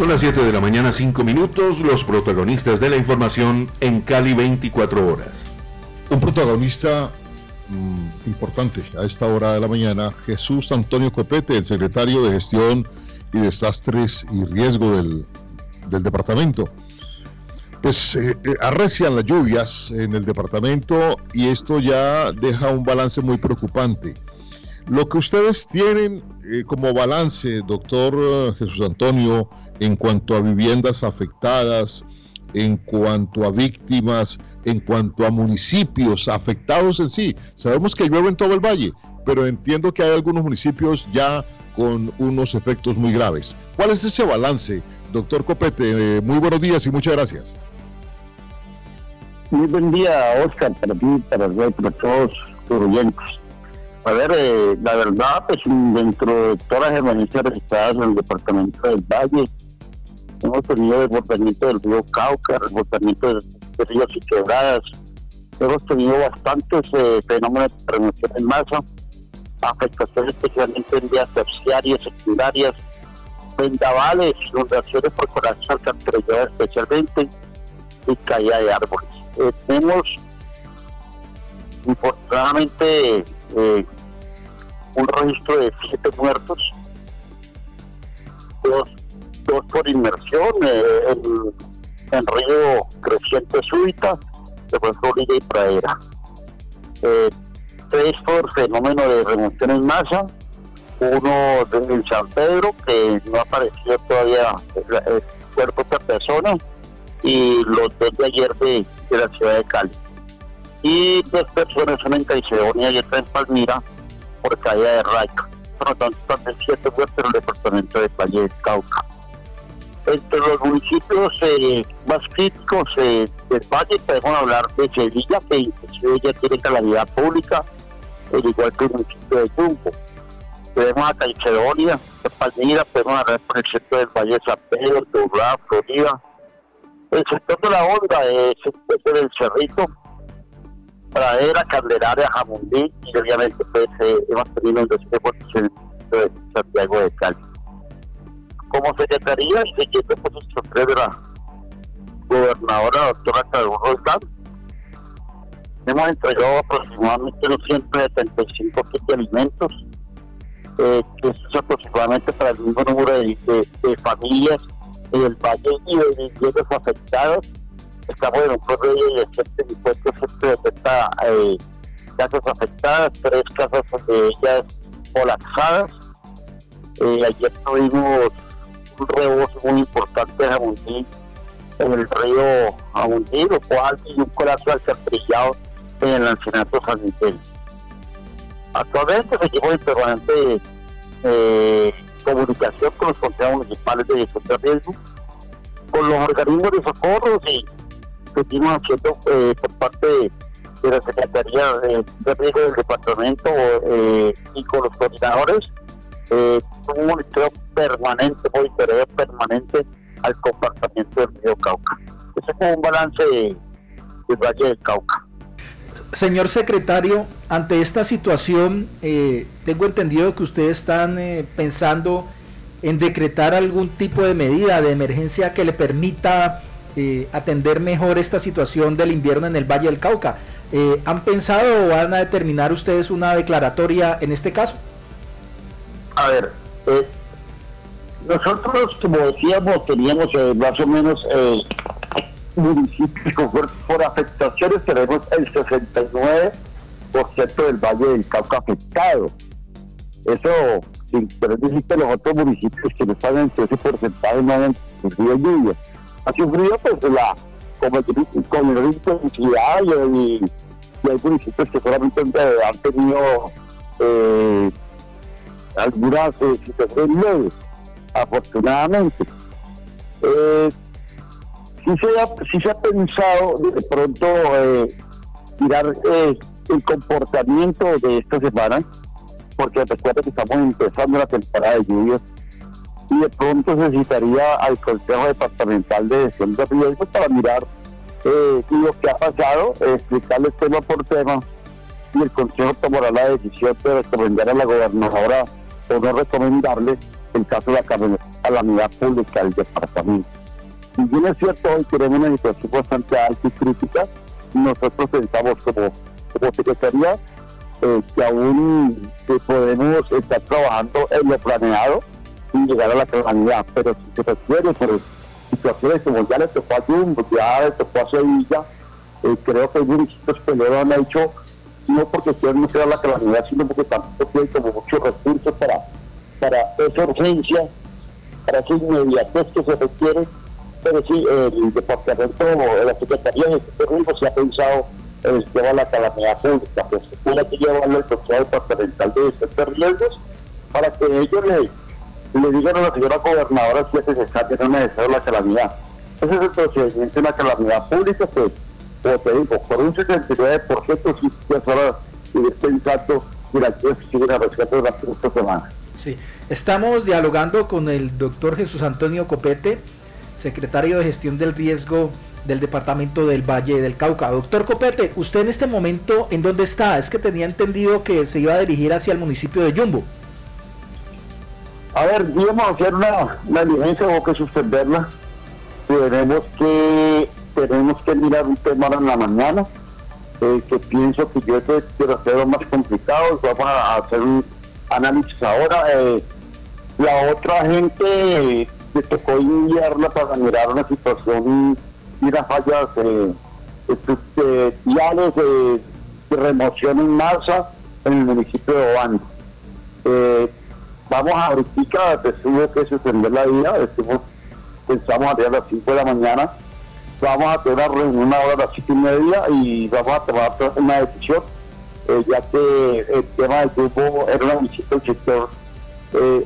Son las 7 de la mañana, 5 minutos, los protagonistas de la información en Cali 24 horas. Un protagonista mm, importante a esta hora de la mañana, Jesús Antonio Copete, el secretario de Gestión y Desastres y Riesgo del, departamento. Pues arrecian las lluvias en el departamento y esto ya deja un balance muy preocupante. Lo que ustedes tienen eh, como balance, doctor Jesús Antonio, en cuanto a viviendas afectadas, en cuanto a víctimas, en cuanto a municipios afectados en sí. Sabemos que llueve en todo el valle, pero entiendo que hay algunos municipios ya con unos efectos muy graves. ¿Cuál es ese balance, doctor Copete? Eh, muy buenos días y muchas gracias. Muy buen día, Oscar, para ti, para, para todos los oyentes. A ver, eh, la verdad, pues dentro de todas las emergencias registradas en el departamento del Valle, hemos tenido desbordamiento del río Cauca, desbordamiento de, ríos y quebradas, hemos tenido bastantes eh, fenómenos de remoción en masa, afectaciones especialmente en vías terciarias, secundarias, vendavales, inundaciones por corazón alcantarillado especialmente y caída de árboles. Eh, tenemos eh, un registro de siete muertos, dos por inmersión, eh, en, río creciente súbita, después Florida y Pradera. Eh, tres por fenómeno de remoción en masa, uno en San Pedro, que no ha aparecido todavía el, cuerpo de persona, y los dos de ayer de, la ciudad de Cali. Y dos personas, una en Caicedonia y otra en Palmira, por caída de Raica. Por lo tanto, también siete muertos en el departamento de Valle del Cauca entre los municipios eh, más críticos eh, del valle podemos hablar de Sevilla, que inclusive ya tiene calamidad pública, al igual que el municipio de Jumbo. Tenemos a Caicedonia, Palmira, podemos hablar por el centro del Valle de San Pedro, Turra, Florida. El sector de la onda es el del Cerrito, Pradera, Candelaria, Jamundí y obviamente pues, eh, hemos tenido un despejo de Santiago de Cali como secretaría y siguiendo por de la gobernadora doctora Carlos hemos entregado aproximadamente 275 kits de alimentos, eh, que es aproximadamente para el mismo número de, familias en el valle y de viviendas afectadas. Estamos en un promedio de 150, eh, casas afectadas, tres casas de ellas colapsadas. Eh, ayer tuvimos un rebozo muy importante de en el río Jamundí, lo cual tiene un corazón alcantarillado en el ancianato San Miguel. Actualmente seguimos en permanente eh, comunicación con los consejos municipales de de riesgo, con los organismos de socorro y seguimos haciendo por parte de, la Secretaría de, Riesgo del Departamento eh, y con los coordinadores eh, un monitoreo permanente, monitoreo permanente al comportamiento del río Cauca. Ese es un balance del Valle del Cauca. Señor secretario, ante esta situación, eh, tengo entendido que ustedes están eh, pensando en decretar algún tipo de medida de emergencia que le permita eh, atender mejor esta situación del invierno en el Valle del Cauca. ¿Han pensado o van a determinar ustedes una declaratoria en este caso? A ver, eh, nosotros, como decíamos, teníamos eh, más o menos eh, municipios por, afectaciones, tenemos el 69% del Valle del Cauca afectado. Eso, sin decir que los otros municipios que no están en ese porcentaje no han sufrido lluvia. Ha sufrido pues la con menor intensidad y, y, hay municipios que solamente han tenido algunas eh, situaciones leves, afortunadamente. Eh, sí, se ha, se pensado de pronto eh, mirar eh, el comportamiento de esta semana, porque recuerda que estamos empezando la temporada de lluvias y de pronto necesitaría al Consejo Departamental de Gestión de Riesgos para mirar eh, lo que ha pasado, explicarles tema por tema y el Consejo tomará la decisión de recomendar a la gobernadora o no recomendarle en caso de la calamidad pública del departamento. Si bien es cierto, hoy tenemos una situación bastante alta y crítica, nosotros pensamos como, como Secretaría eh, que aún podemos estar trabajando en lo planeado y llegar a la calamidad, pero si se refiere por situaciones como ya le tocó a Jumbo, ya le tocó a Sevilla, eh, creo que que lo han hecho no porque quieran no la calamidad, sino porque tampoco tienen como muchos recursos para, para esa urgencia, para esa inmediatez que se requiere. Pero sí, el departamento, la Secretaría de Este se ha pensado en el de la calamidad pública, pues tiene que llevarlo al Consejo Departamental de Defensa Riesgos para que ellos le, digan a la señora gobernadora si es necesario o no es necesario la calamidad. Ese es el procedimiento de la calamidad pública, pues como te digo, por un 79% sí es hora de ir pensando que sigue a rescate de las próximas semanas. Sí, estamos dialogando con el doctor Jesús Antonio Copete, secretario de Gestión del Riesgo del Departamento del Valle del Cauca. Doctor Copete, ¿usted en este momento en dónde está? Es que tenía entendido que se iba a dirigir hacia el municipio de Yumbo. A ver, íbamos a hacer una, una diligencia o que suspenderla. Tenemos que tenemos que mirar un tema en la mañana, eh, que pienso que yo quiero hacerlo más complicado, vamos a hacer un análisis ahora. Eh, la otra gente que tocó enviarla para mirar una situación y las fallas eh, viales de, remoción en masa en el municipio de Obando. vamos a ahorita, decimos que suspender la vida, decimos, pensamos a las 5 de la mañana, vamos a tener una reunión una hora a las siete y media y vamos a tomar una decisión, eh, ya que el tema del grupo era del sector eh,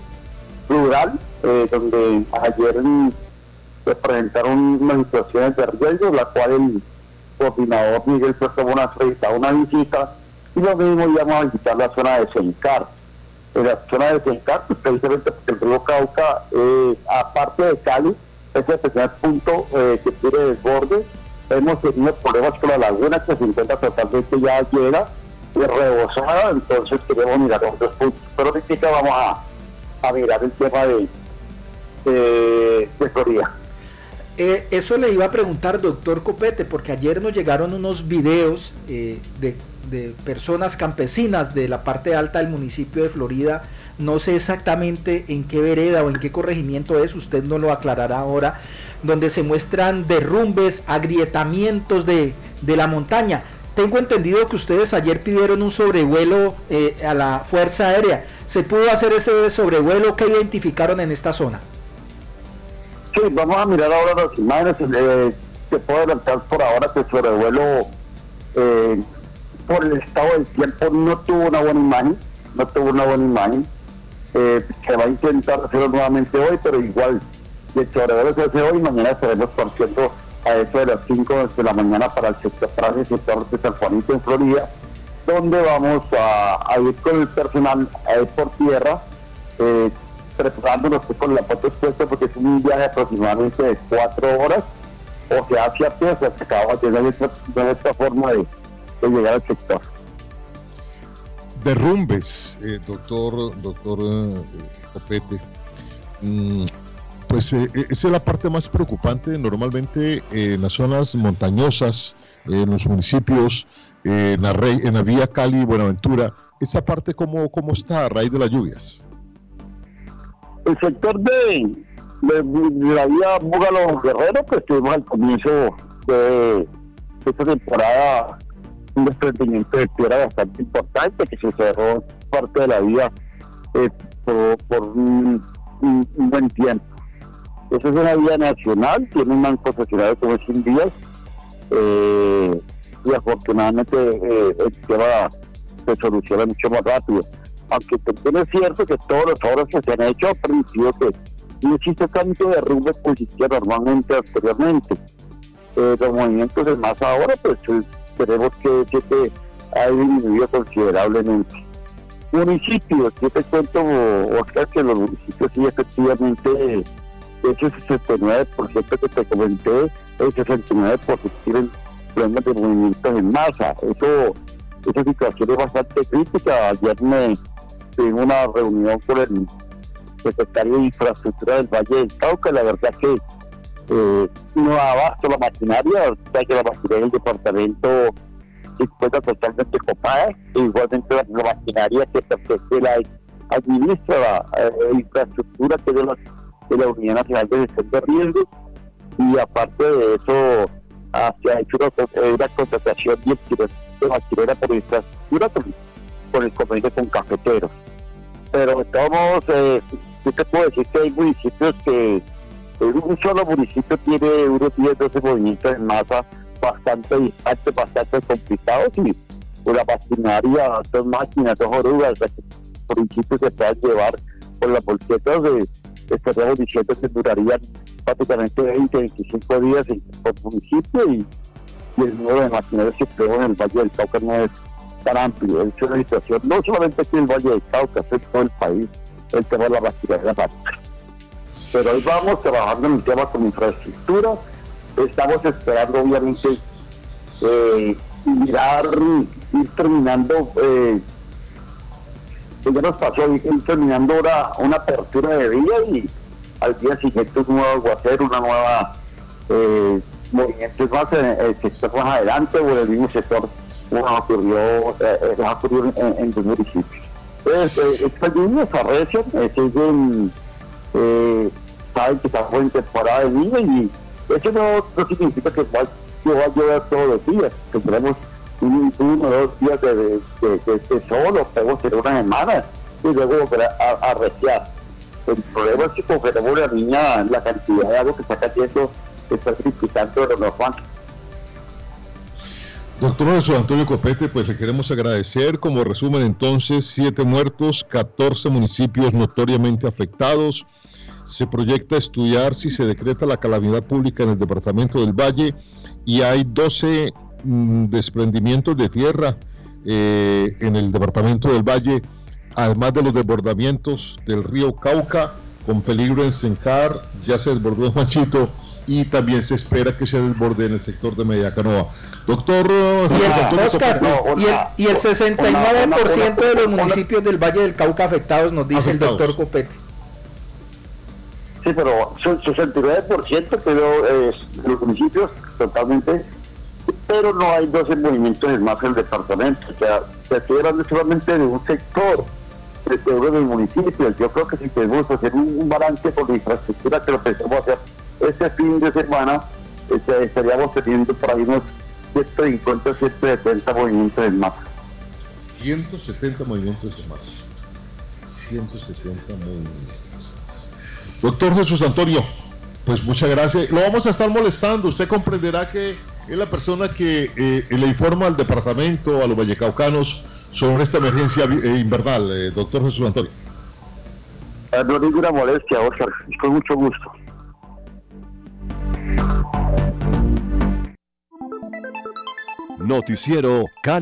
rural, eh, donde ayer se presentaron unas situaciones de riesgo, la cual el coordinador Miguel Puerto Bonas realizaba una visita y lo mismo íbamos a visitar la zona de Sencar. En la zona de Sencar, pues, precisamente porque el río Cauca, aparte de Cali, es el primer punto eh, que tiene desborde. Hemos tenido problemas con la laguna que se encuentra totalmente ya llena y rebosada, entonces queremos mirar otros puntos. Pero ahorita vamos a, mirar el tema de, Florida. Eh, eso le iba a preguntar, doctor Copete, porque ayer nos llegaron unos videos eh, de, personas campesinas de la parte alta del municipio de Florida no sé exactamente en qué vereda o en qué corregimiento es, usted no lo aclarará ahora, donde se muestran derrumbes, agrietamientos de, la montaña. Tengo entendido que ustedes ayer pidieron un sobrevuelo eh, a la Fuerza Aérea. ¿Se pudo hacer ese sobrevuelo? que identificaron en esta zona? Sí, vamos a mirar ahora las imágenes. Eh, se puede adelantar por ahora que el sobrevuelo, eh, por el estado del tiempo, no tuvo una buena imagen. No tuvo una buena imagen eh, se va a intentar hacerlo nuevamente hoy, pero igual, de hecho, se hace hoy, mañana estaremos partiendo a eso de las 5 de la mañana para el sector, para el sector de San Juanito en Florida, donde vamos a, ir con el personal ir por tierra, eh, preparándonos con la foto expuesta porque es un viaje aproximadamente de 4 horas, o sea, hacia pie, se acaba de nuestra forma de llegar al sector derrumbes, eh, doctor, doctor eh, Copete. Mm, pues eh, esa es la parte más preocupante. Normalmente en las zonas montañosas, en los municipios, en, la vía Cali Buenaventura, ¿esa parte cómo, cómo está a raíz de las lluvias? El sector de, la vía Búgalo Guerrero, pues tuvimos al comienzo de esta temporada un desprendimiento de tierra bastante importante que se cerró parte de la vía eh, por, un, buen tiempo. Esa es una vía nacional, tiene un concesionario como 100 días eh, y afortunadamente eh, el tema se soluciona mucho más rápido. Aunque también es cierto que todos los obras que se han hecho han permitido que no existe tanto derrumbe como existía normalmente anteriormente. los movimientos de masa ahora pues Queremos que este ha disminuido considerablemente. Municipios, yo te cuento, Oscar, que los municipios sí efectivamente, ese 69% que te comenté, el 69% tienen problemas de movimientos en masa. Eso, esa situación es bastante crítica. Ayer me tuve una reunión con el secretario de Infraestructura del Valle del Cauca. La verdad que eh, no abasto la maquinaria, o sea que la maquinaria del departamento se encuentra totalmente copada, e igualmente la, maquinaria que pertenece la administra la eh, infraestructura que es de la, de la Unidad Nacional de Gestión de Riesgos y aparte de eso ah, se ha hecho una, contratación de maquinaria por infraestructura con, el convenio con cafeteros. Pero modos, eh, yo te puedo decir que hay municipios que un solo municipio tiene unos 10, 12 movimientos en masa bastante distantes, bastante complicados y una maquinaria, dos máquinas, dos orugas, principio se llevar con las bolsetas de estaríamos diciendo que durarían prácticamente 20, 25 días por municipio y, el número de maquinaria que creo en el Valle del Cauca no es tan amplio. Es una situación no solamente aquí en el Valle del Cauca, es en todo el país el tema de la maquinaria pero ahí vamos trabajando en el tema con infraestructura. Estamos esperando, obviamente, eh, mirar, ir terminando, eh, ya nos pasó, ir terminando una, una apertura de vía y al día siguiente un nuevo aguacero, una nueva eh, movimiento más el sector más adelante o en el mismo sector como ocurrió, eh, ocurrido en, en los municipios. Entonces, eh, estas lluvias arrecian, eh, siguen eh, saben que estamos en temporada de niños y eso no, no significa que va, que va a llover todos los días, que tenemos uno o dos días de, de, de, de sol o podemos tener una semana y luego volver a, a, reciar. El problema es que congelamos la niña la cantidad de agua que está cayendo, que está triplicando de lo normal. Doctor José Antonio Copete, pues le queremos agradecer. Como resumen, entonces, siete muertos, 14 municipios notoriamente afectados, se proyecta estudiar si se decreta la calamidad pública en el departamento del Valle y hay 12 mm, desprendimientos de tierra eh, en el departamento del Valle, además de los desbordamientos del río Cauca, con peligro en Sencar, ya se desbordó en Juanchito y también se espera que se desborde en el sector de Mediacanoa. Doctor y el, 69% de los municipios del Valle del Cauca afectados, nos dice el doctor Copete. Sí, pero son 69% pero eh, los municipios totalmente, pero no hay 12 movimientos más en el departamento. Sea, se estoy hablando solamente de un sector de de los municipios. Yo creo que si queremos hacer un, balance por la infraestructura que lo pensamos hacer este fin de semana, este, estaríamos teniendo por ahí unos 150, 170 movimientos en más. 170 movimientos en más. 170 movimientos. Doctor Jesús Antonio, pues muchas gracias. Lo vamos a estar molestando. Usted comprenderá que es la persona que eh, le informa al departamento, a los vallecaucanos, sobre esta emergencia eh, invernal, eh, doctor Jesús Antonio. No ninguna molestia, Oscar. Con mucho gusto. Noticiero Cali.